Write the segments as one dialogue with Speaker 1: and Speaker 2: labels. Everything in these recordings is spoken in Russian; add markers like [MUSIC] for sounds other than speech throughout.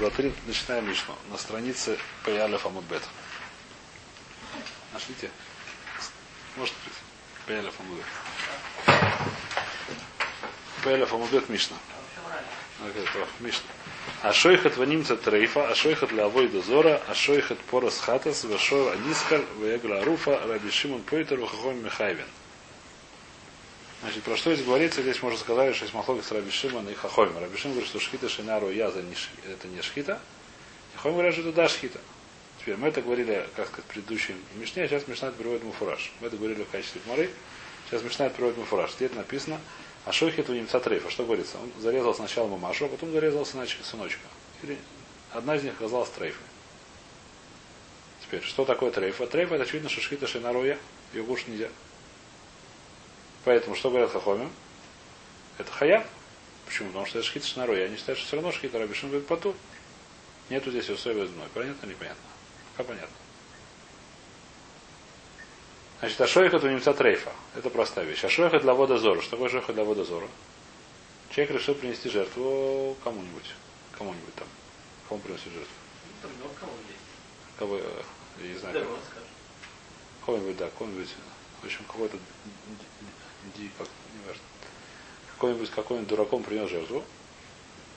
Speaker 1: 2-3, начинаем Мишну. На странице Паялев Амудбет. Нашлите? Может быть. Паялев Амудбет. Паялев Амудбет Мишна. Мишна. Ашойхат ванимца трейфа, ашойхат лавой дозора, ашойхат порос хатас, вашор анискаль, ваегла руфа, раби Шимон Пойтер, вахахом Михайвен. Значит, про что здесь говорится? Здесь можно сказать, что есть махлоги с Раби Шимон и Хахольм. Раби говорит, что шхита шинару яза это не шхита. И Хахольм говорит, что это да шхита. Теперь мы это говорили, как сказать, в предыдущем Мишне, а сейчас Мишна приводит муфураж. Мы это говорили в качестве моры, сейчас Мишна приводит муфураж. Здесь написано, а шойхит у немца трейфа. Что говорится? Он зарезал сначала мамашу, а потом зарезал сыночка. Или одна из них оказалась трейфой. Теперь, что такое трейфа? Трейфа это очевидно, что шхита шинаруя, ее кушать нельзя. Поэтому, что говорят Хахоми? Это хаяв. Почему? Потому что это шхит шнарой. Они считают, что все равно шхит рабишин будет поту. Нету здесь условия зной. Понятно или непонятно? Пока понятно. Значит, ашойхат у немца трейфа. Это простая вещь. Ашойхат для вода зора. Что такое ашойхат для вода зора? Человек решил принести жертву кому-нибудь. Кому-нибудь там. Кому приносит жертву? Кого, э, я не знаю. Кого-нибудь, да, кого-нибудь. В общем, какой-то Какой-нибудь какой-нибудь дураком принес жертву.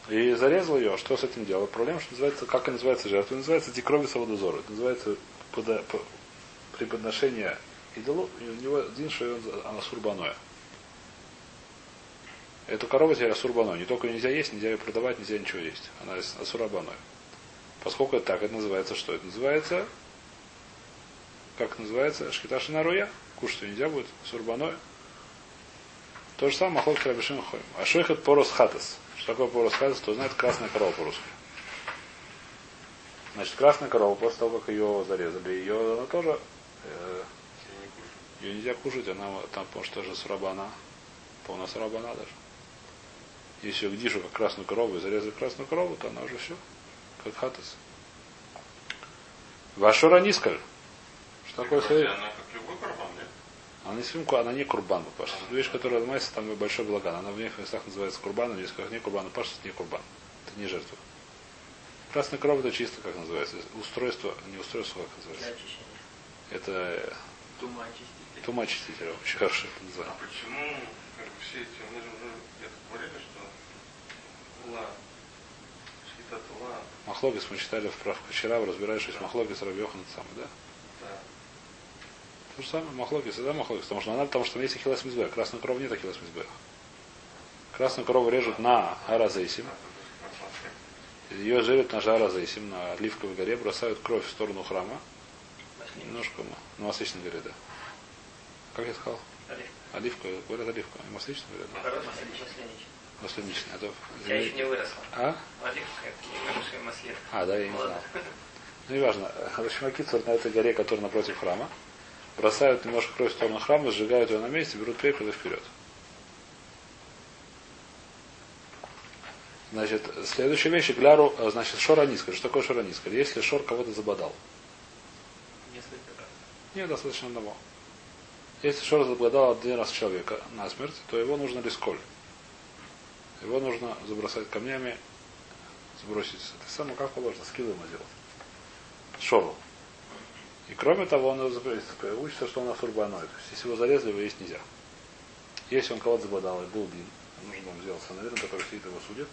Speaker 1: И зарезал ее. Что с этим делать? Проблема, что называется, как и называется жертва? Называется дикрови саводозора. Это называется пода, по, преподношение идолу. И у него один, что она сурбаное. Эту корову теперь асурбаной. Не только нельзя есть, нельзя ее продавать, нельзя ничего есть. Она асурабаной. Поскольку это так, это называется что? Это называется, как называется, шкиташи наруя. Кушать нельзя будет, сурбаной. То же самое Махлок Рабишим Хойм. А шойхат порос хатас. Что такое порос хатас, то знает красная корова по-русски. Значит, красная корова, после того, как ее зарезали, ее она тоже э, ее нельзя кушать, она там, потому что тоже сурабана. Полная сурабана даже. Если ее гдишу, как красную корову, и зарезали красную корову, то она уже все, как хатас. Вашора нискаль. Что такое
Speaker 2: Она как любой карбан, нет?
Speaker 1: Она не свимку, она не курбан паша. Это вещь, которая занимается там большой благан. Она в некоторых местах называется курбаном, здесь как не курбан, паша не курбан. Это не жертва. Красная корова это чисто, как называется. Устройство, не устройство, как называется. Это
Speaker 3: Тума очиститель.
Speaker 1: тума очистителя. Очень хорошо это
Speaker 2: А почему как бы, все эти, мы же уже где-то говорили, что ла, шхита тула,
Speaker 1: Махлогис мы читали в прав вчера, разбирали, что есть Махлогис Рабьехан самый, да? То же самое Махлогис, да, Махлогис, потому что она, потому что есть ахиллес мизбех. Красную корову нет ахиллес мизбех. Красную корову режут на аразейсим. Ее жарят на жаразейсим, на оливковой горе, бросают кровь в сторону храма. Немножко на Масличной горе, да. Как я сказал? Оливка, говорят оливка. И масличная говорят, да. Масляничная. Это...
Speaker 3: Я еще не выросла.
Speaker 1: А?
Speaker 3: Оливка это небольшой маслин.
Speaker 1: А, да, я не знал. Ну, неважно. В общем, Акицур на этой горе, которая напротив храма, бросают немножко кровь в сторону храма, сжигают ее на месте, берут пепел и вперед. Значит, следующая вещь, гляру, э, значит, шора низкая. Что такое шора низкая? Если шор кого-то забодал.
Speaker 3: Несколько раз.
Speaker 1: Нет, достаточно одного. Если шор забодал один раз человека на смерть, то его нужно лисколь. Его нужно забросать камнями, сбросить. Это самое как положено, скилл ему делать. Шору. И кроме того, он учится, что он асурбаной. То есть, если его зарезали, его есть нельзя. Если он кого-то забодал и был бин, нужно ему сделать наверное, который сидит его судит,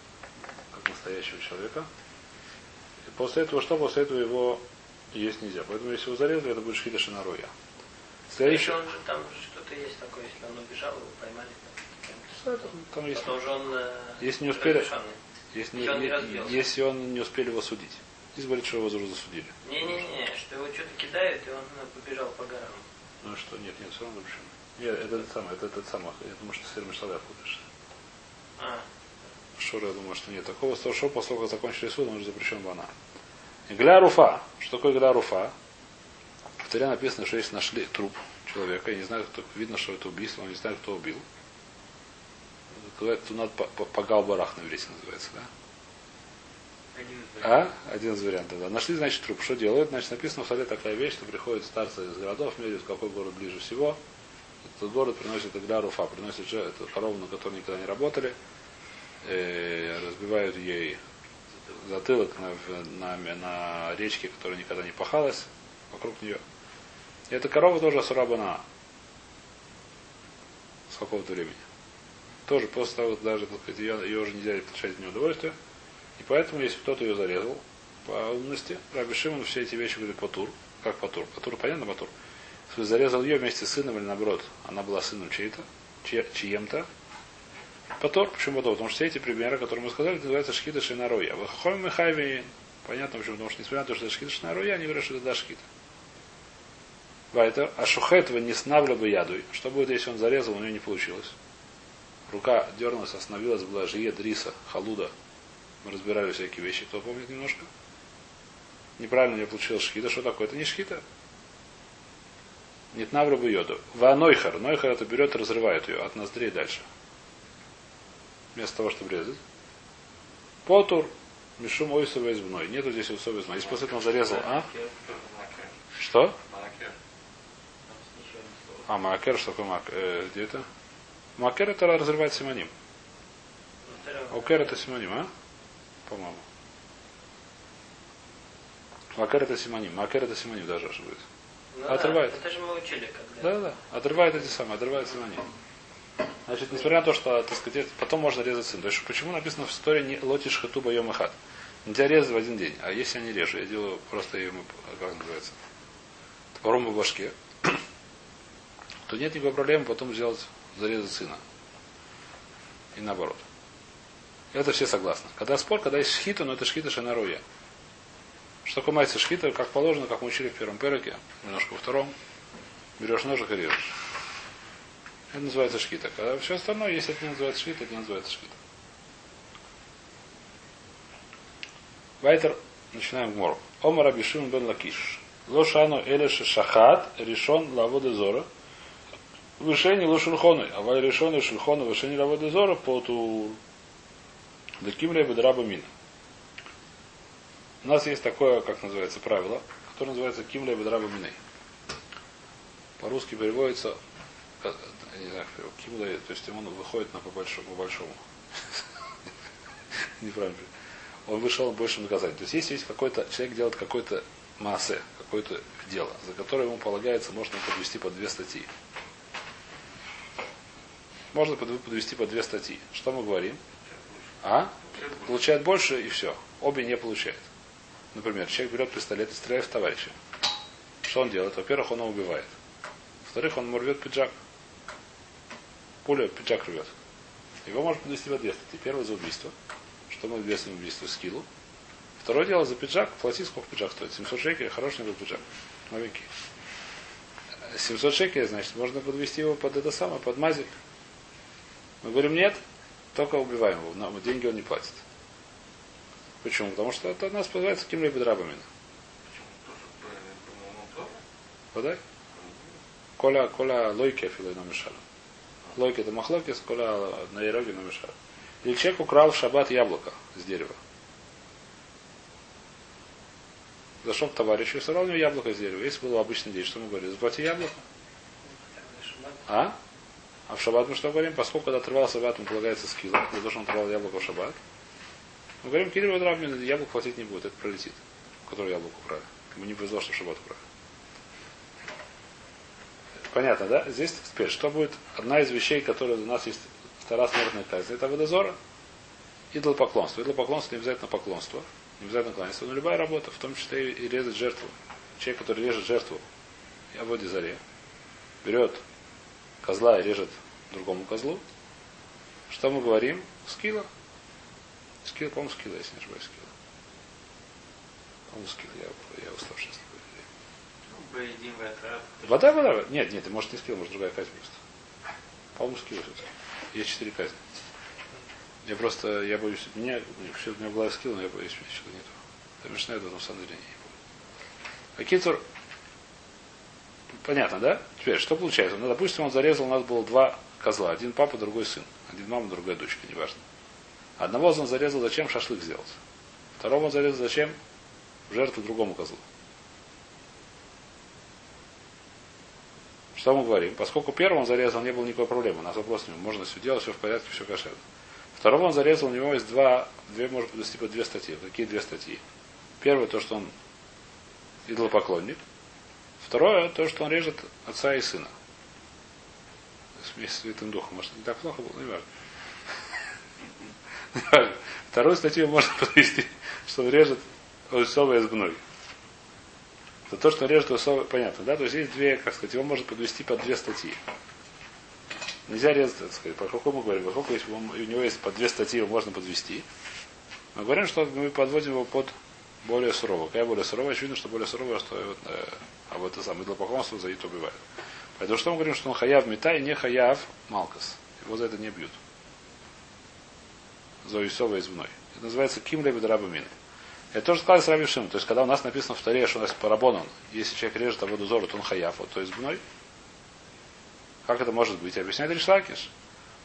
Speaker 1: как настоящего человека. И после этого что? После этого его есть нельзя. Поэтому если его зарезали, это будет шхита шинаруя. Следующий.
Speaker 3: он же там что-то есть такое, если он убежал, его поймали. там.
Speaker 1: Там есть,
Speaker 3: Потом же он э,
Speaker 1: Если не успели-
Speaker 3: разрешенный.
Speaker 1: если, не-
Speaker 3: не
Speaker 1: если он не успели его судить. Здесь говорит, что его засудили.
Speaker 3: Не-не-не, что его что-то кидают, и он э, побежал по горам.
Speaker 1: Ну что, нет, нет, все равно запрещено. Нет, это этот самый, это этот самый. Я думаю, что Сер Мишлаве путаешь.
Speaker 3: А,
Speaker 1: Шура, я думаю, что нет. Такого что после того, как закончили суд, он уже запрещен бана. Гля руфа. Что такое гля руфа? В Таре написано, что если нашли труп человека, я не знаю, кто, видно, что это убийство, но не знаю, кто убил. Говорят, тут надо погал барах на называется, да? А? Один из вариантов, да. Нашли, значит, труп. Что делают? Значит, написано в Сале такая вещь, что приходят старцы из городов, меряют, какой город ближе всего. Этот город приносит для руфа, приносит эту корову, на которой никогда не работали, э, разбивают ей затылок на, на, на речке, которая никогда не пахалась вокруг нее. И эта корова тоже асурабана. С какого-то времени. Тоже после того, даже так сказать, ее, ее уже нельзя получать от нее удовольствие. И поэтому, если кто-то ее зарезал, по умности, Раби все эти вещи говорит Патур. Как Патур? Патур, понятно, Патур? Если зарезал ее вместе с сыном или наоборот, она была сыном чьей-то, чьем-то, Потор, почему потор? Потому что все эти примеры, которые мы сказали, называются шхита шинаруя. Выходим мы хайви. Понятно почему, потому что несмотря на то, что это шхита шинаруя, они говорят, что это да шхита. Вайтер, а шухетва не снавля бы ядуй. Что будет, если он зарезал, у него не получилось? Рука дернулась, остановилась, была жие, дриса, халуда. Мы разбирали всякие вещи, кто помнит немножко? Неправильно не получилось шхита. Что такое? Это не шхита. Нет навру бы йоду. Ва нойхар. Это берет и разрывает ее от ноздрей дальше вместо того, чтобы резать. Потур, Мишум Ойсова избной. Нету здесь Ойсова избной. Если после этого зарезал, а? Что? А, Маакер, что такое Маакер? Э, где это? Маакер это разрывает симоним. Окер это симоним, а? По-моему. Макер это симоним. Макер это симоним даже ошибается.
Speaker 3: Ну,
Speaker 1: отрывает.
Speaker 3: Да, это же мы учили когда.
Speaker 1: Да, да. Отрывает эти самые, отрывает симоним. Значит, несмотря на то, что, так сказать, потом можно резать сын. То есть, почему написано в истории не лотиш хатуба йом хат? Нельзя резать в один день. А если я не режу, я делаю просто ему, как называется, топором по башке, то нет никакой проблемы потом сделать, зарезать сына. И наоборот. Это все согласны. Когда спор, когда есть шхита, но это шхита шанаруя. Что такое мается шхита, как положено, как мы учили в первом переке, немножко во втором, берешь ножик и режешь. Это называется шкита. Когда все остальное, если это не называется шкита, это не называется шкита. Вайтер, начинаем гмору. Омар Абишим бен Лакиш. Лошану элеше шахат решен лаводы зора. Вышени лошульхоны. А валь решен шульхону вышени лаводы зора поту Даким лебе драба мина. У нас есть такое, как называется, правило, которое называется ким лебе драба миной. По-русски переводится я не знаю, кимла, то есть он выходит на по большому. По [LAUGHS] большому. Неправильно. Он вышел на большем наказании. То есть если есть какой-то, человек делает какой-то массе, какое-то дело, за которое ему полагается, можно подвести под две статьи. Можно подвести под две статьи. Что мы говорим? А? Получает больше и все. Обе не получает. Например, человек берет пистолет и стреляет в товарища. Что он делает? Во-первых, он его убивает. Во-вторых, он рвет пиджак пуля пиджак рвет. Его можно подвести в статьи. Первое за убийство. Что мы весим убийство скилу. Второе дело за пиджак. Плати, сколько пиджак стоит. 700 шекелей, хороший был пиджак. Новенький. 700 шекелей, значит, можно подвести его под это самое, под мазик. Мы говорим, нет, только убиваем его. Нам деньги он не платит. Почему? Потому что это нас называется каким-либо драбами. Подай? Коля, коля лойки афилой намешали. Лойка это махлоки, сколя на ероге на мешар. Или человек украл в шаббат яблоко с дерева. Зашел к товарищу и сорвал у него яблоко с дерева. Если было обычный день, что мы говорим? Заплати яблоко. А? А в шаббат мы что говорим? Поскольку когда отрывал шаббат, ему полагается скилла, за то, что он отрывал яблоко в шаббат. Мы говорим, Кирилл Драбмин яблоко платить не будет, это пролетит, который яблоко украли. Ему не повезло, что в шаббат украли. Понятно, да? Здесь теперь, что будет одна из вещей, которые у нас есть вторая смертная казнь, это водозора, идолопоклонство. Идолопоклонство не обязательно поклонство, не обязательно кланяться, но любая работа, в том числе и резать жертву. Человек, который режет жертву, я в заре, берет козла режет другому козлу, что мы говорим? Скилла. Скилла, по-моему, скилла, если не ошибаюсь, скилла. По-моему, скилла, я, я услышал сейчас. Вода, вода. Нет, нет, может не скилл, может другая казнь просто. По-моему, скилл Есть четыре казни. Я просто, я боюсь, меня, все, у меня была скилл, но я боюсь, что-то нету. Это Мишна это на самом деле не помню. Акицур, понятно, да? Теперь, что получается? Ну, допустим, он зарезал, у нас было два козла. Один папа, другой сын. Один мама, другая дочка, неважно. Одного он зарезал, зачем шашлык сделать. Второго он зарезал, зачем жертву другому козлу. Что мы говорим? Поскольку первым он зарезал, не было никакой проблемы. У нас вопрос не можно все делать, все в порядке, все кошерно. Второго он зарезал, у него есть два, две, может быть, типа две статьи. Какие две статьи? Первое, то, что он идолопоклонник. Второе, то, что он режет отца и сына. Вместе с Святым Духом. Может, не так плохо было, не важно. [LAUGHS] Вторую статью можно [LAUGHS] подвести, что он режет Усова из гной. За то, что он режет Усова, понятно, да? То есть есть две, как сказать, его можно подвести под две статьи. Нельзя резать, так сказать, по какому мы говорим, поскольку у него есть по две статьи, его можно подвести. Мы говорим, что мы подводим его под более сурового. Какая более суровая? Очевидно, что более суровая, что вот, э, а вот это самое идолопоклонство за это убивает. Поэтому что мы говорим, что он хаяв мета и не хаяв малкас. Его за это не бьют. За Исова из мной. Это называется кимля бедраба мины. Это тоже сказали с Раби Шим. То есть, когда у нас написано в Таре, что у нас парабонон, если человек режет воду зору, то он хаяв, вот, то есть гной. Как это может быть? Объясняет Ришлакиш.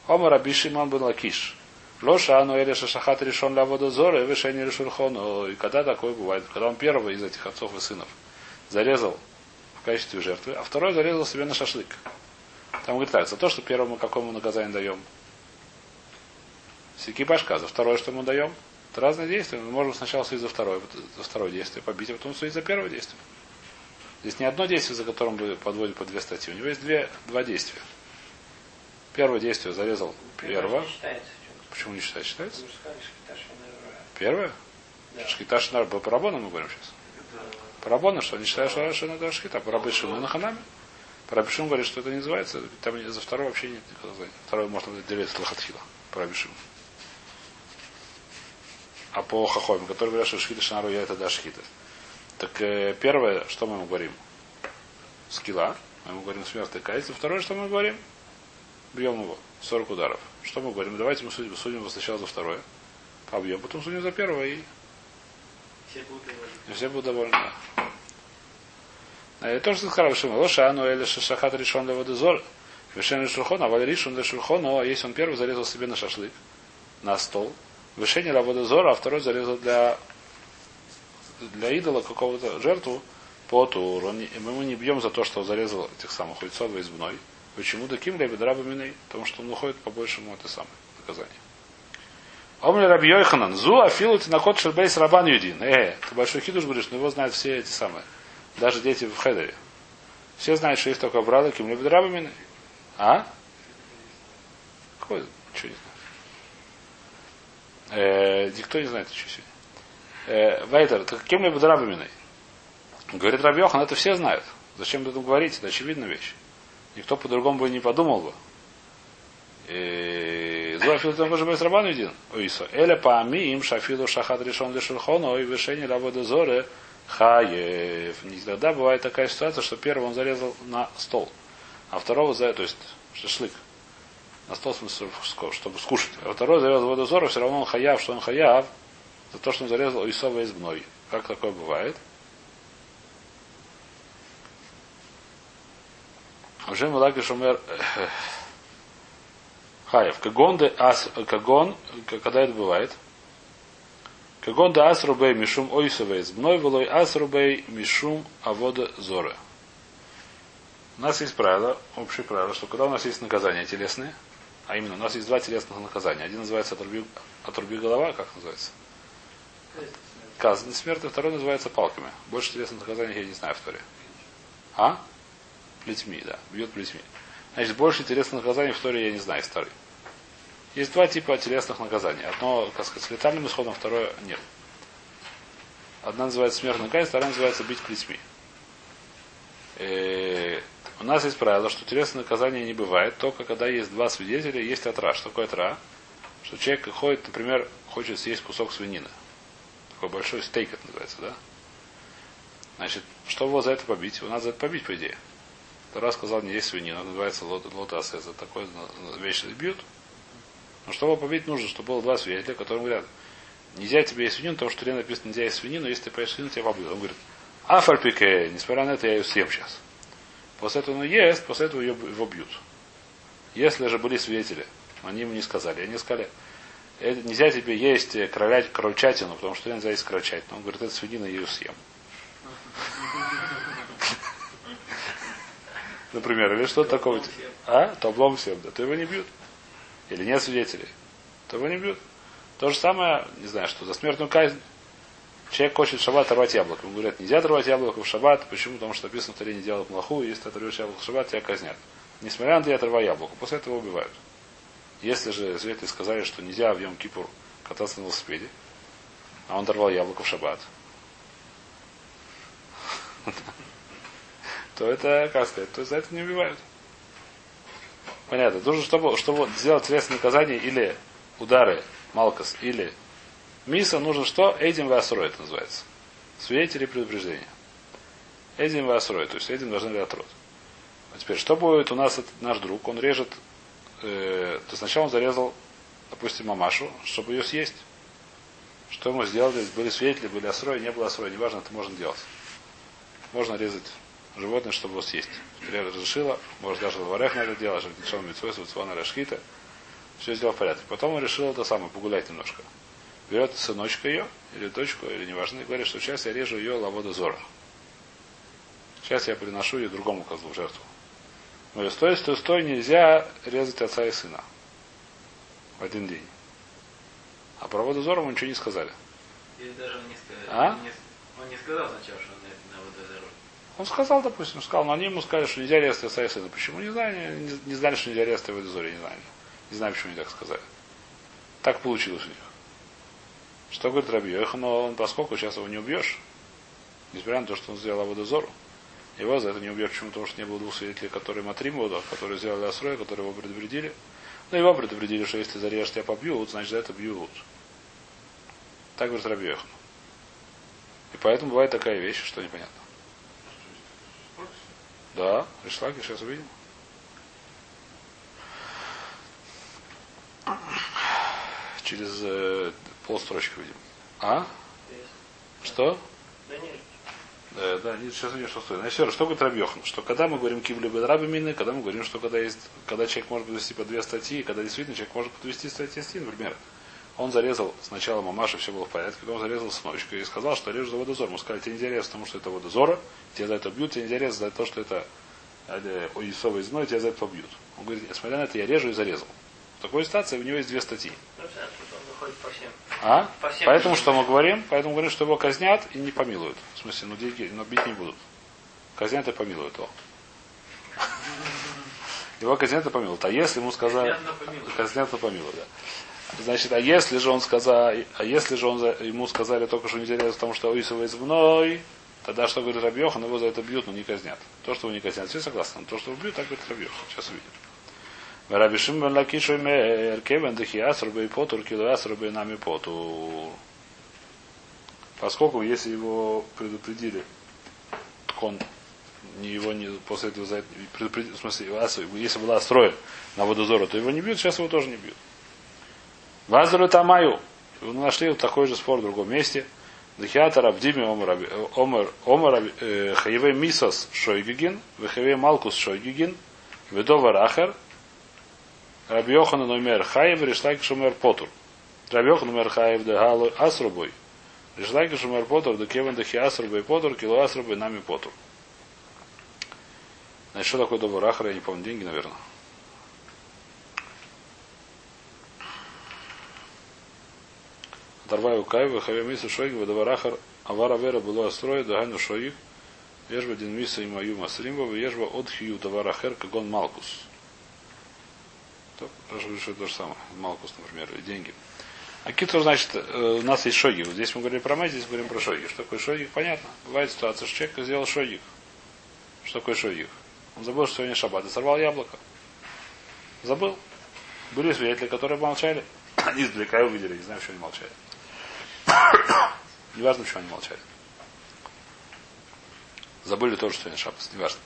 Speaker 1: Ома Раби Шимон бен Лакиш. Лоша, но или шахат решен для водозора, и вышение решурхон. И когда такое бывает? Когда он первый из этих отцов и сынов зарезал в качестве жертвы, а второй зарезал себе на шашлык. Там говорит так, за то, что первому какому наказание даем? Сики башка. За второе, что мы даем? Это разные действия. Мы можем сначала судить за второе, за второе действие, побить, а потом судить за первое действие. Здесь не одно действие, за которым бы подводим по две статьи. У него есть две, два действия. Первое действие зарезал первого. Почему не считается? Считается? Первое? Да. Шкиташ на по парабону мы говорим сейчас. Парабона, что не считают, что, что надо шкита. Парабишим на ханами. Парабишим говорит, что это не называется. Там за второе вообще нет наказания. Второе можно делить лохатхила. Парабишим. А по хахоме, который говорят, что шхита шнару я это да шхита. Так э, первое, что мы ему говорим? Скилла. Мы ему говорим смертный кайц. Второе, что мы говорим? Бьем его. 40 ударов. Что мы говорим? Давайте мы судим, судим его сначала за второе. Побьем, потом судим за первое и
Speaker 3: все будут довольны.
Speaker 1: И все будут довольны. Это тоже сказал Шима. Лоша, ну или шахат решен для водозор. Вишен шурхон, а валь решен для шурхона, а если он первый зарезал себе на шашлык, на стол. Вишение для водозора, а второй зарезал для для идола какого-то жертву по туру. Мы ему не бьем за то, что зарезал этих самых хуйцов избной. Почему таким лебед рабаминой? Потому что он уходит по большему это самое наказание. Омли Раби Йоханан, зу афилу тинакот шербейс рабан юдин. Э, ты большой хидуш говоришь, но его знают все эти самые. Даже дети в Хедере. Все знают, что есть только брата ким лебед рабаминой. А? Какой? Ничего не знаю. Э, никто не знает еще сегодня. Э, Вайтер, так кем либо рабаминой? Говорит Раби Йохан, это все знают. Зачем об этом говорить? Это очевидная вещь. Никто по-другому бы не подумал бы. Зуафил там тоже без рабан один. Уисо. Эля паами им шафилу шахат решен для шерхона и вишение работы зоры хаев. Никогда бывает такая ситуация, что первого он зарезал на стол, а второго за, то есть шашлык. На стол, чтобы скушать. А второй зарезал воду зоры, все равно он хаяв, что он хаяв, за то, что он зарезал Исова из. Как такое бывает? Уже Мулаги Шумер Хаев. Кагон де ас, кагон, когда это бывает? Кагон де ас рубей мишум ойсовей мной волой ас рубей мишум авода зоры. У нас есть правило, общее правило, что когда у нас есть наказания телесные, а именно у нас есть два телесных наказания. Один называется отруби, отруби голова, как называется? Казнь смерти, второй называется палками. Больше телесных наказаний я не знаю в Торе. А? Плетьми, да. Бьет плетьми. Значит, больше телесных наказаний в Торе я не знаю истории. Есть два типа телесных наказаний. Одно, как сказать, с летальным исходом, второе нет. Одна называется смертная казнь, вторая называется бить плетьми. И э, у нас есть правило, что телесное наказание не бывает, только когда есть два свидетеля, есть отра. Что такое отра? Что человек ходит, например, хочет съесть кусок свинины. Такой большой стейк это называется, да? Значит, что его за это побить? Его надо за это побить, по идее. Тора сказал, не есть свинина, называется лотас, за такой вещь бьют. Но чтобы побить нужно, чтобы было два свидетеля, которым говорят, нельзя тебе есть свинину, потому что в написано, нельзя есть свинину, если ты поешь свинину, тебя побьют. Он говорит, афальпике, несмотря на это, я ее съем сейчас. После этого он ест, после этого его бьют. Если же были свидетели, они ему не сказали, они сказали, это нельзя тебе есть кролять, крольчатину, потому что нельзя есть крольчатину. Он говорит, это свинина, я ее съем. Например, или что-то такое. А? То облом всем, да. То его не бьют. Или нет свидетелей. то его не бьют. То же самое, не знаю, что за смертную казнь. Человек хочет в шаббат оторвать яблоко. Ему говорят, нельзя оторвать яблоко в шаббат. Почему? Потому что написано Таре не делать плохую, если ты оторвешь яблоко в шаббат, тебя казнят. Несмотря на это, я оторвал яблоко. После этого убивают. Если же свидетели сказали, что нельзя в Йом Кипур кататься на велосипеде, а он оторвал яблоко в шаббат, [LAUGHS] то это, как сказать, то за это не убивают. Понятно. Нужно, чтобы, чтобы сделать телесное наказание или удары, малкас, или миса, нужно что? Эдим васрой это называется. Свидетели предупреждения. Эдим васрой, то есть эдим должны ли отрод. А теперь, что будет у нас этот наш друг? Он режет, э, то сначала он зарезал, допустим, мамашу, чтобы ее съесть. Что ему сделали? Были свидетели, были осрой, не было осрой, неважно, это можно делать. Можно резать животное, чтобы его съесть. Я разрешила, может даже в варех надо делать, чтобы ничего митцвойс, вацвана рашхита. Все сделал в порядке. Потом он решил это самое, погулять немножко. Берет сыночка ее, или дочку, или неважно, и говорит, что сейчас я режу ее лавода зора. Сейчас я приношу ее другому козлу в жертву. Но стой, стой, стой, нельзя резать отца и сына. В один день. А про воду зора мы ничего не сказали.
Speaker 3: Или даже он не сказал.
Speaker 1: А?
Speaker 3: Он, не, он не сказал сначала, что он на, на.
Speaker 1: Он сказал, допустим, сказал, но они ему сказали, что нельзя резать отца сына. Почему? Не знаю, не, не знали, что нельзя резать в зоре, не знаю. Не знаю, почему они так сказали. Так получилось у них. Что говорит Раби Йохан, но он, поскольку сейчас его не убьешь, несмотря на то, что он сделал водозору, его за это не убьешь. Почему? Потому что не было двух свидетелей, которые матрим воду, которые сделали осрой, которые его предупредили. Но его предупредили, что если зарежешь, тебя побьют, значит за это бьют. Так говорит Раби. И поэтому бывает такая вещь, что непонятно. Да, Ришлаки, сейчас увидим. Через э, полстрочки увидим. А? Что?
Speaker 3: Да нет.
Speaker 1: Э, да, нет, сейчас увидим, что стоит. Значит, что говорит Рабьехан? Что когда мы говорим кивли бедраби мины, когда мы говорим, что когда есть, когда человек может подвести по две статьи, когда действительно человек может подвести статьи, например, он зарезал сначала мамаша, все было в порядке, потом зарезал сыночка и сказал, что режу за водозор. Мы сказали, тебе не интересно, потому что это водозора, тебя за это бьют, тебе не интересно за то, что это э, Исовое зной, тебя за это побьют. Он говорит, несмотря на это, я режу и зарезал. В такой ситуации у него есть две статьи.
Speaker 3: Ну.
Speaker 1: А? Поэтому что мы говорим? Поэтому говорим, что его казнят и не помилуют. В смысле, ну деньги, но бить не будут. Казнят и помилуют его. [LAUGHS] Его казнят и помилуют. А если ему сказали...
Speaker 3: Помилуют.
Speaker 1: Казнят и помилуют, да. Значит, а если же он сказал, а если же он ему сказали только, что нельзя резать, потому что уисывает мной, тогда что говорит Рабьехан, его за это бьют, но не казнят. То, что его не казнят, все согласны. То, что его бьют, так говорит Рабьехан. Сейчас увидим. Раби Шимон Лакишу мер кевен дехи асрубей потур кило асрубей нами потур. Поскольку если его предупредили, он не его не после этого за это в смысле, если была строя на водозору, то его не бьют, сейчас его тоже не бьют. Вазару Тамаю. Нашли вот такой же спор в другом месте. Дхиата Рабдими Омар э, Хаеве Мисос Шойгигин, Вехаве Малкус Шойгигин, Ведова Рахер, Рабьохан номер Хаев, Решлайк Шумер Потур. Рабьохан номер Хаев де Галу Асрубой. Решлайк Шумер Потур, де Кевен Дехи Асрубой Потур, Кило Асрубой нами Потур. Значит, что такое Доба Рахер, я не помню, деньги, наверное. Оторваю Каева, Хаве Миса Шойги, Ведоварахар, Авара Вера было строя, Дагану Шоик, Ежба Дин Миса и Маю Масримба, Ежба от Хью Даварахер, Кагон Малкус. Говорит, что то же самое. Малкус, например, и деньги. А китор, значит, э, у нас есть шоги. Вот здесь мы говорили про мать, здесь говорим про шоги. Что такое шогик? Понятно. Бывает ситуация, что человек сделал шогик. Что такое шогик? Он забыл, что сегодня шаббат и сорвал яблоко. Забыл. Были свидетели, которые молчали. Они [COUGHS] издалека увидели, не знаю, почему они молчали. [COUGHS] Неважно, почему они молчали. Забыли тоже, что не шаббат. Неважно.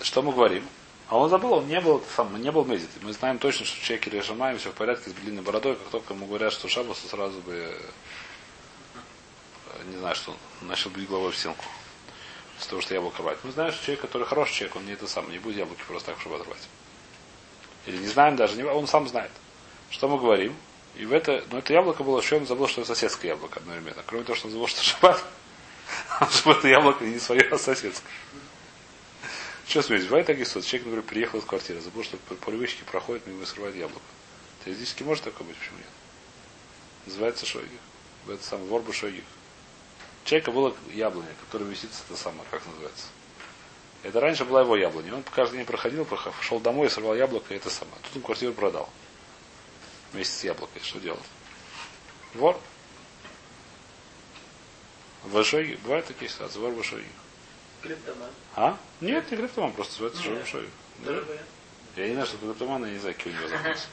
Speaker 1: Что мы говорим? А он забыл, он не был сам, не был мезит. Мы знаем точно, что человек или Шамаем все в порядке с длинной бородой, как только ему говорят, что шаббат, то сразу бы э, не знаю, что начал бить головой в стенку. С того, что яблоко рвать. Мы знаем, что человек, который хороший человек, он не это сам, не будет яблоки просто так, чтобы оторвать. Или не знаем даже, он сам знает. Что мы говорим? И в это, но это яблоко было, что он забыл, что это соседское яблоко одновременно. Кроме того, что он забыл, что шаббат, [LAUGHS] чтобы это яблоко не свое, а соседское. Что смеетесь? Бывает такие ситуации. Человек, например, приехал из квартиры, забыл, что по, по привычке проходит мимо и срывает яблоко. Теоретически может такое быть, почему нет? Называется шойгих. Это самый ворбу шойгих. Человека было яблоня, которое висит, это самое, как называется. Это раньше была его яблоня. Он каждый день проходил, шел домой, сорвал яблоко, и это самое. Тут он квартиру продал. Вместе с яблокой. Что делать? Вор. В Шойге. Бывают такие ситуации. Вор в Шойге.
Speaker 3: Криптоман.
Speaker 1: А? Нет, не криптоман, просто называется. Шойге.
Speaker 3: Тоже вариант.
Speaker 1: Я не знаю, что это криптоман, я не знаю, какие у него запросы.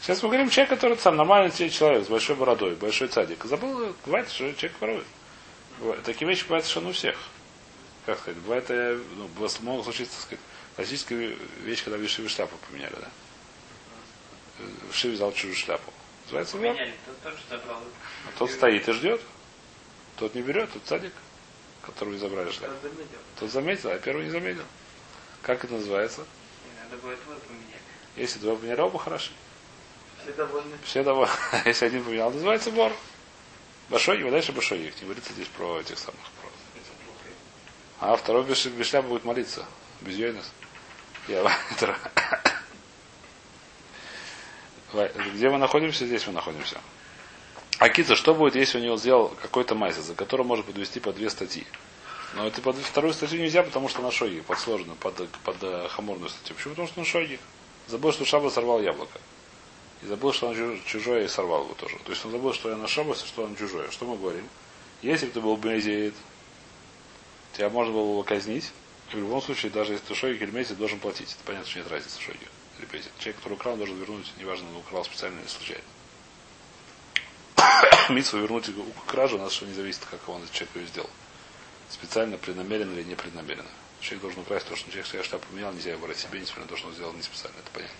Speaker 1: Сейчас мы говорим человек, который сам нормальный человек, с большой бородой, большой цадик. Забыл, бывает, что человек ворует. Такие вещи бывают совершенно у всех. Как сказать, бывает, э, ну, могло случиться, так сказать, классическая вещь, когда в Шиве шляпу поменяли, да? В Шиве взял чужую шляпу. Называется вор.
Speaker 3: Тот забрал.
Speaker 1: А тот стоит и ждет. Тот не берет, тот садик, которого забрали шляпу.
Speaker 3: Заметил.
Speaker 1: Тот заметил, а первый не заметил. Как это называется?
Speaker 3: Надо будет вот поменять.
Speaker 1: Если два поменяли, оба хороши.
Speaker 3: Все довольны.
Speaker 1: Все довольны. [LAUGHS] Если один поменял, называется вор. Большой, и дальше большой их. Не говорится здесь про этих самых. Про... А второй без, без шляпы будет молиться. Без йойнес. Где мы находимся? Здесь мы находимся. А Кица, что будет, если у него сделал какой-то майсер, за который может подвести по две статьи? Но это под вторую статью нельзя, потому что на шоги, под сложную, под, под э, хаморную статью. Почему? Потому что на шоги. Забыл, что Шаба сорвал яблоко. И забыл, что он чу- чужое и сорвал его тоже. То есть он забыл, что я на Шабасе, что он чужое. Что мы говорим? Если бы ты был Бенезиит, тебя можно было бы казнить. В любом случае, даже если ты шойгик или мезит, должен платить. Это понятно, что нет разницы шойгик или мезит. Человек, который украл, должен вернуть, неважно, он украл специально или случайно. [COUGHS] Митсу вернуть кражу, у нас что не зависит, как он этот человек ее сделал. Специально, преднамеренно или непреднамеренно. Человек должен украсть то, что человек своя шляпу поменял, нельзя его брать себе, несмотря на то, что он сделал не специально. Это понятно.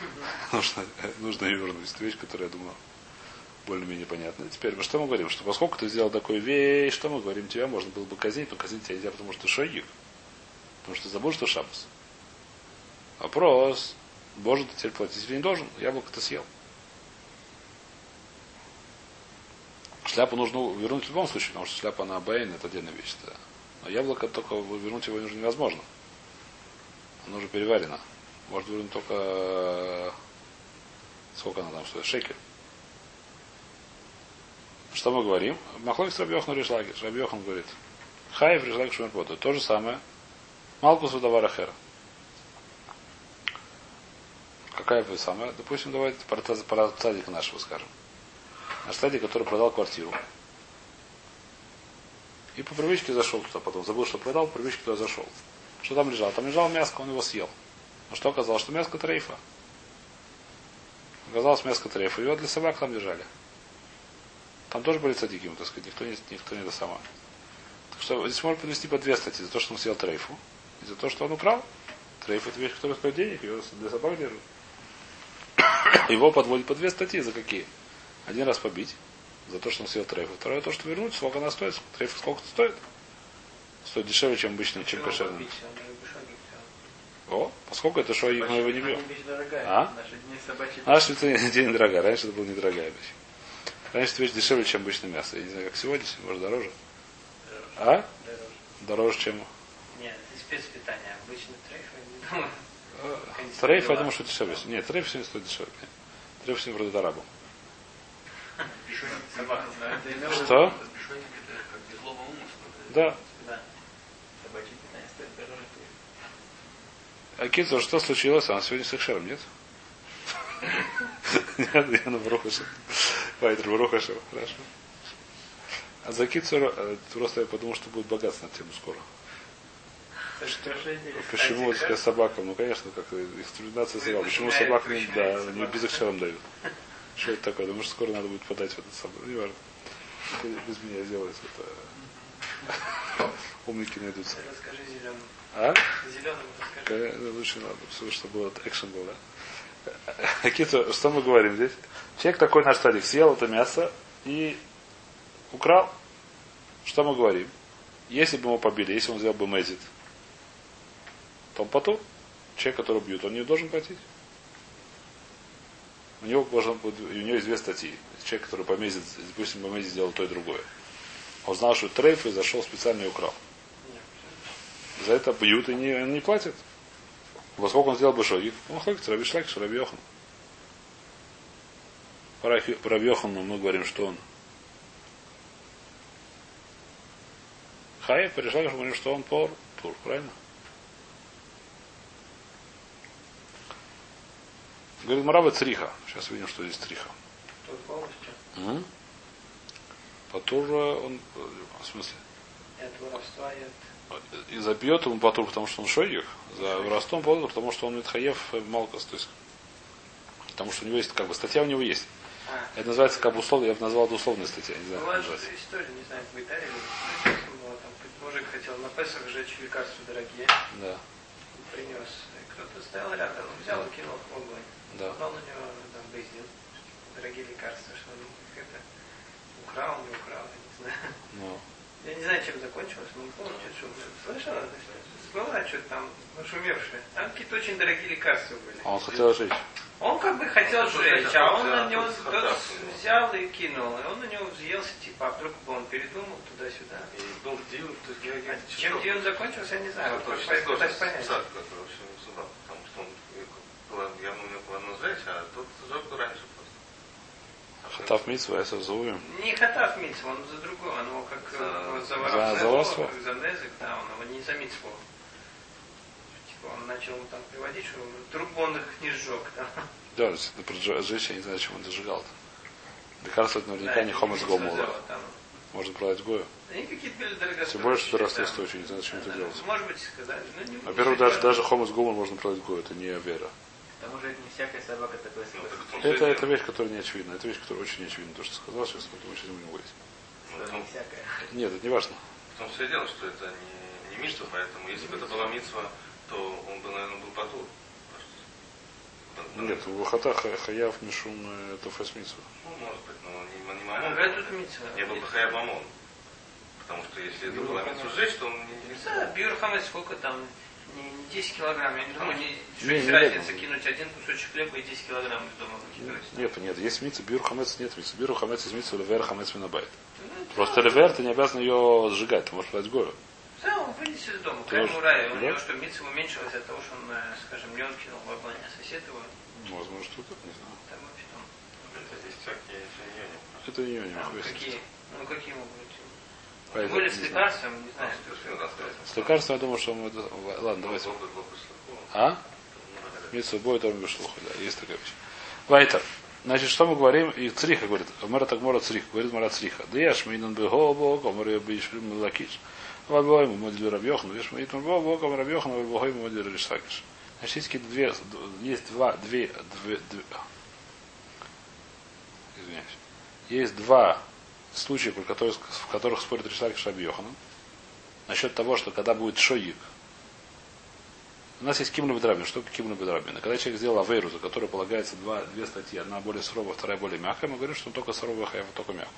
Speaker 1: [LAUGHS] Нужно, нужно ее вернуть. Это вещь, которая, я думаю, более-менее понятна. Теперь, ну что мы говорим? Что поскольку ты сделал такую вещь, что мы говорим? Тебя можно было бы казнить, но казнить тебя нельзя, потому что ты шойгик. Потому что забыл, что шабас. Вопрос. Боже, ты теперь платить или не должен? Яблоко ты съел. Шляпу нужно вернуть в любом случае, потому что шляпа на Бэйн это отдельная вещь. Да. Но яблоко только вернуть его уже невозможно. Оно уже переварено. Может вернуть только э, сколько она там стоит? Шекель. Что мы говорим? Махлой с Рабьехан Ришлаги. Рабьехан говорит. Хаев Ришлаги Шумерпоту. То же самое. Малкус Удавара Хера. Какая бы самая? Допустим, давайте про, про цадика нашего скажем. Наш цадик, который продал квартиру. И по привычке зашел туда потом. Забыл, что продал, по привычке туда зашел. Что там лежало? Там лежало мяско, он его съел. Но что оказалось? Что мяско трейфа. Оказалось мяско трейфа. Его для собак там держали. Там тоже были цадики, так сказать, никто не, никто не до сама. Так что здесь можно подвести по две статьи. За то, что он съел трейфу. И за то, что он украл. Трейф это вещь, которая стоит денег, ее для собак держат. [COUGHS] Его подводят по две статьи. За какие? Один раз побить. За то, что он съел трейфу. Второе, то, что вернуть. Сколько она стоит? Трейф сколько стоит? Стоит дешевле, чем обычный, чем кошерный. О, поскольку это что мы его не бьем. А?
Speaker 3: Наши дни собачьи.
Speaker 1: Наша это день дорогая. Раньше это была недорогая вещь. Раньше эта вещь дешевле, чем обычное мясо. Я не знаю, как сегодня, может дороже. А?
Speaker 3: Дороже.
Speaker 1: Дороже, чем
Speaker 3: это спецпитание. Обычно трейф, я не [LAUGHS] думаю. Конечно,
Speaker 1: трейф, я думаю, что дешевле. Нет, трейф сегодня стоит дешевле. Трейф сегодня продают арабам. Что? Да.
Speaker 3: Дороже.
Speaker 1: А Китсу, что случилось? Она сегодня с Экшером, нет? [LAUGHS] Нет, я на Брухаша. Вайтер Брухаша. Хорошо. А за Китсу, просто я подумал, что будет богатство на тему скоро. Почему вот с собакам? Ну, конечно, как экстерминация собак. Почему собак не, да, не без экшером дают? Что это такое? Думаю, что скоро надо будет подать в этот. Ну, не важно. Без меня сделается. Это... Умники найдутся.
Speaker 3: Расскажи зеленым.
Speaker 1: А?
Speaker 3: Зеленым расскажи.
Speaker 1: Лучше надо, чтобы- чтобы был экшен был, да? Какие-то, что мы говорим здесь? Человек такой наш старик съел это мясо и украл. Что мы говорим? Если бы его побили, если он сделал бы мезит, то он потом. Человек, который бьют, он не должен платить. У него, должен у него есть две статьи. Человек, который помезит, допустим, помезит сделал то и другое. Он знал, что трейф и зашел специально и украл. За это бьют и не, не платят. Поскольку он сделал бешогик, он хлопит Раби Шлакиш, Раби Йохан. По Раби по Раби Йохану мы говорим, что он по Раби Шлакишу говорим, что он пор, тур, правильно? Говорит Мараба Цриха. Сейчас увидим, что здесь Цриха. Угу. Патур, он, в смысле,
Speaker 3: И от воровства, и от...
Speaker 1: и забьет ему Патур, потому что он шойгих, за воровством Патур, потому что он Митхаев Малкас, то есть, потому что у него есть, как бы, статья у него есть.
Speaker 3: А,
Speaker 1: Это называется, как бы, условно, я бы назвал это условная статья, не знаю,
Speaker 3: бывает
Speaker 1: называется.
Speaker 3: история, не знаю, в Италии, было, там мужик хотел на Песах сжечь лекарства дорогие,
Speaker 1: Да,
Speaker 3: принес. И Кто-то стоял рядом, он взял и кинул в огонь.
Speaker 1: да.
Speaker 3: Попал на него там бейздин, дорогие лекарства, что он их это украл, не украл, я не знаю.
Speaker 1: Ну,
Speaker 3: Я не знаю, чем закончилось, но не помню, что слышала, была что-то там нашумевшая. Там какие-то очень дорогие лекарства были.
Speaker 1: а он хотел жить.
Speaker 3: Он как бы хотел
Speaker 2: Ну,
Speaker 3: сжечь,
Speaker 2: это
Speaker 3: а он на него взял и кинул. И он на него взъелся, типа, а вдруг бы он передумал туда-сюда.
Speaker 2: И был Дьюн, то есть я-
Speaker 3: А
Speaker 2: я-
Speaker 3: чем. Дион закончился, я не знаю.
Speaker 2: Очень
Speaker 3: пытаюсь
Speaker 2: сложный
Speaker 3: понять.
Speaker 2: сад, который вообще не суда, потому что он э, явно у него сжечь, а тот сжег раньше.
Speaker 1: Хатав Митсва, я зову
Speaker 3: Не Хатав Митцва, он за другое, он его как
Speaker 2: За-
Speaker 3: э, за
Speaker 1: за- за воровство?
Speaker 3: как за Незик, да, он его не за Митцву. Типа он начал ему там приводить, что трубу он их не сжег. Да,
Speaker 1: Да, про Джо- жечь, я не знаю, чем он зажигал-то. Лекарство это наверняка
Speaker 3: Да,
Speaker 1: не гомула.
Speaker 3: взяла там.
Speaker 1: Можно продать гою.
Speaker 3: Они какие-то были дорогостоящие.
Speaker 1: Тем более, что дорогостоящие, не знаю, зачем это
Speaker 3: Да,
Speaker 1: делать.
Speaker 3: Может быть, сказали. но не-
Speaker 1: Во-первых, даже, даже хомес гумор можно продать гою, это не вера.
Speaker 4: К тому же это не всякая собака такой
Speaker 2: Ну, и
Speaker 1: Это, это вещь, которая не очевидна. Это вещь, которая очень не очевидна. То, что ты сказал, сейчас мы сейчас будем говорить.
Speaker 2: Ну, том-
Speaker 4: не всякая.
Speaker 1: Нет, это не важно.
Speaker 2: В том все и дело, что это не, не митсва, поэтому если бы это была митсва, то он бы, наверное, был потур.
Speaker 1: Нет, у Хата ха- Хаяв Мишум э, Тофес Митсва.
Speaker 2: Ну, может быть, но не, не
Speaker 3: А,
Speaker 2: мамон.
Speaker 3: говорят, тут Митцва.
Speaker 2: Не был бы хаяв мамон. Потому что если это была митсва сжечь, то он не,
Speaker 3: Да, Бьюр Хамес сколько там? Не, не 10 килограмм. Я не думаю, не, что
Speaker 1: Не,
Speaker 3: есть
Speaker 1: не
Speaker 3: разница кинуть один кусочек хлеба и 10 килограмм из дома выкидывать.
Speaker 1: Нет, нет, есть митсва, бюр хамец нет митсва. Бюр хамец из митсва, левер хамец минабайт.
Speaker 3: Ну,
Speaker 1: Просто левер ты не обязан ее сжигать, ты можешь продать гою.
Speaker 3: Да, он вынес из дома.
Speaker 1: Можешь-
Speaker 3: рай. У него что, митца уменьшилась от того, что он, э, скажем, не он кинул в огонь, а сосед его.
Speaker 1: Ну, Возможно, что так, не знаю.
Speaker 3: Там вообще там.
Speaker 2: Это здесь всякие.
Speaker 1: Это не не
Speaker 3: там
Speaker 1: хуй с ним.
Speaker 3: какие, ну какие могут быть?
Speaker 1: Поэтому не
Speaker 3: с лекарством, не знаю.
Speaker 1: С лекарством я думаю, что мы. Ладно, давайте. А? Митсва бой тоже бешлуха, да, есть такая вещь. Вайтер. Значит, что мы говорим? И Цриха говорит, Мара Тагмора Цриха, говорит Мара Цриха. Да я шминан бы гобо, комар я бы ишрим лакиш. Вабой ему модели Рабьохан, видишь, мы итмар гобо, комар Рабьохан, вабой ему модели Ришакиш. Значит, есть какие-то две, есть два, две, две, две, извиняюсь. Есть два случая, при которых, в которых спорит Ришлакиш Рабьоханом. Насчет того, что когда будет шоик, у нас есть кимна бедрабин. Что такое кимна бедрабин? Когда человек сделал авейру, за которую полагается два, две статьи, одна более суровая, вторая более мягкая, мы говорим, что он только суровая, хаяв, только мягкую.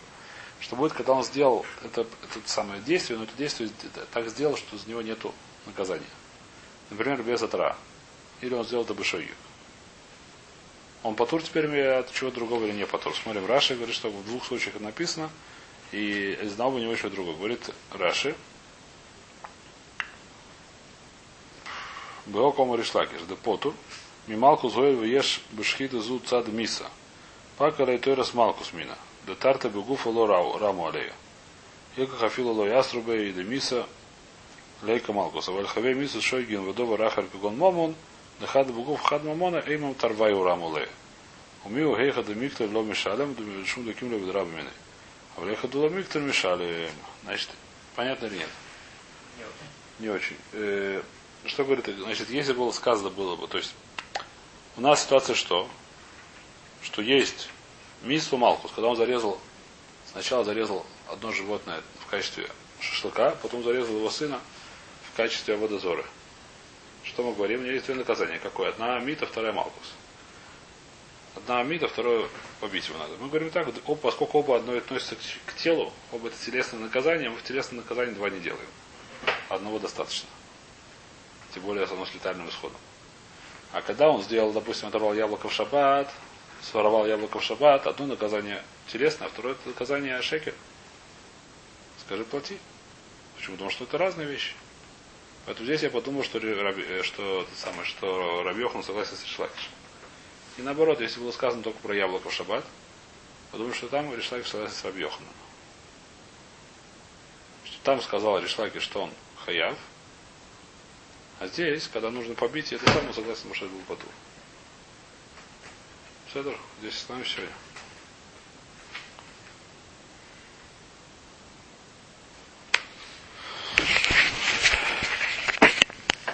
Speaker 1: Что будет, когда он сделал это, это самое действие, но это действие так сделал, что из него нету наказания. Например, без отра. Или он сделал это бешойик. Он потур теперь от чего другого или не потур. Смотрим, Раши говорит, что в двух случаях это написано, и знал бы у него еще другого. Говорит Раши, Беокому Ришлакиш, да потур, мималку зоев еш бешхида зу цад миса. Пака райтойрас малкус мина. Да тарта бегуфа ло раму алея. Илка хафила ло яструбе и да миса лейка малкуса. Вальхаве миса шойгин водова рахар кагон момон, да хада бегуф хад мамона, эймам тарваю раму лея. Умию гейха да миктор ло мишалем, шум да кимле бедраба мины. А влеха да ло миктор мишалем. Значит, понятно или нет? Не очень. Э, что говорит, значит, если было сказано было бы, то есть у нас ситуация что? Что есть Мису Малкус, когда он зарезал, сначала зарезал одно животное в качестве шашлыка, потом зарезал его сына в качестве водозора. Что мы говорим? У него есть две наказания. Какое? Одна Амита, вторая Малкус. Одна Амита, второе побить его надо. Мы говорим так, оба, поскольку оба одно относятся к, телу, оба это телесное наказание, мы в телесное наказание два не делаем. Одного достаточно. Тем более оно с летальным исходом. А когда он сделал, допустим, оторвал яблоко в шаббат, своровал яблоко в шаббат, одно наказание телесное, а второе наказание шекер. Скажи, плати. Почему? Потому что это разные вещи. Поэтому здесь я подумал, что, э, что, самое, что Рабьехан согласен с Ришлакишем. И наоборот, если было сказано только про яблоко в шаббат, подумаю, что там Ришлакиш согласен с Рабьеханом. Там сказал Ришлакиш, что он хаяв, а здесь, когда нужно побить, это сам согласен, это был потур. Все, здесь с нами все.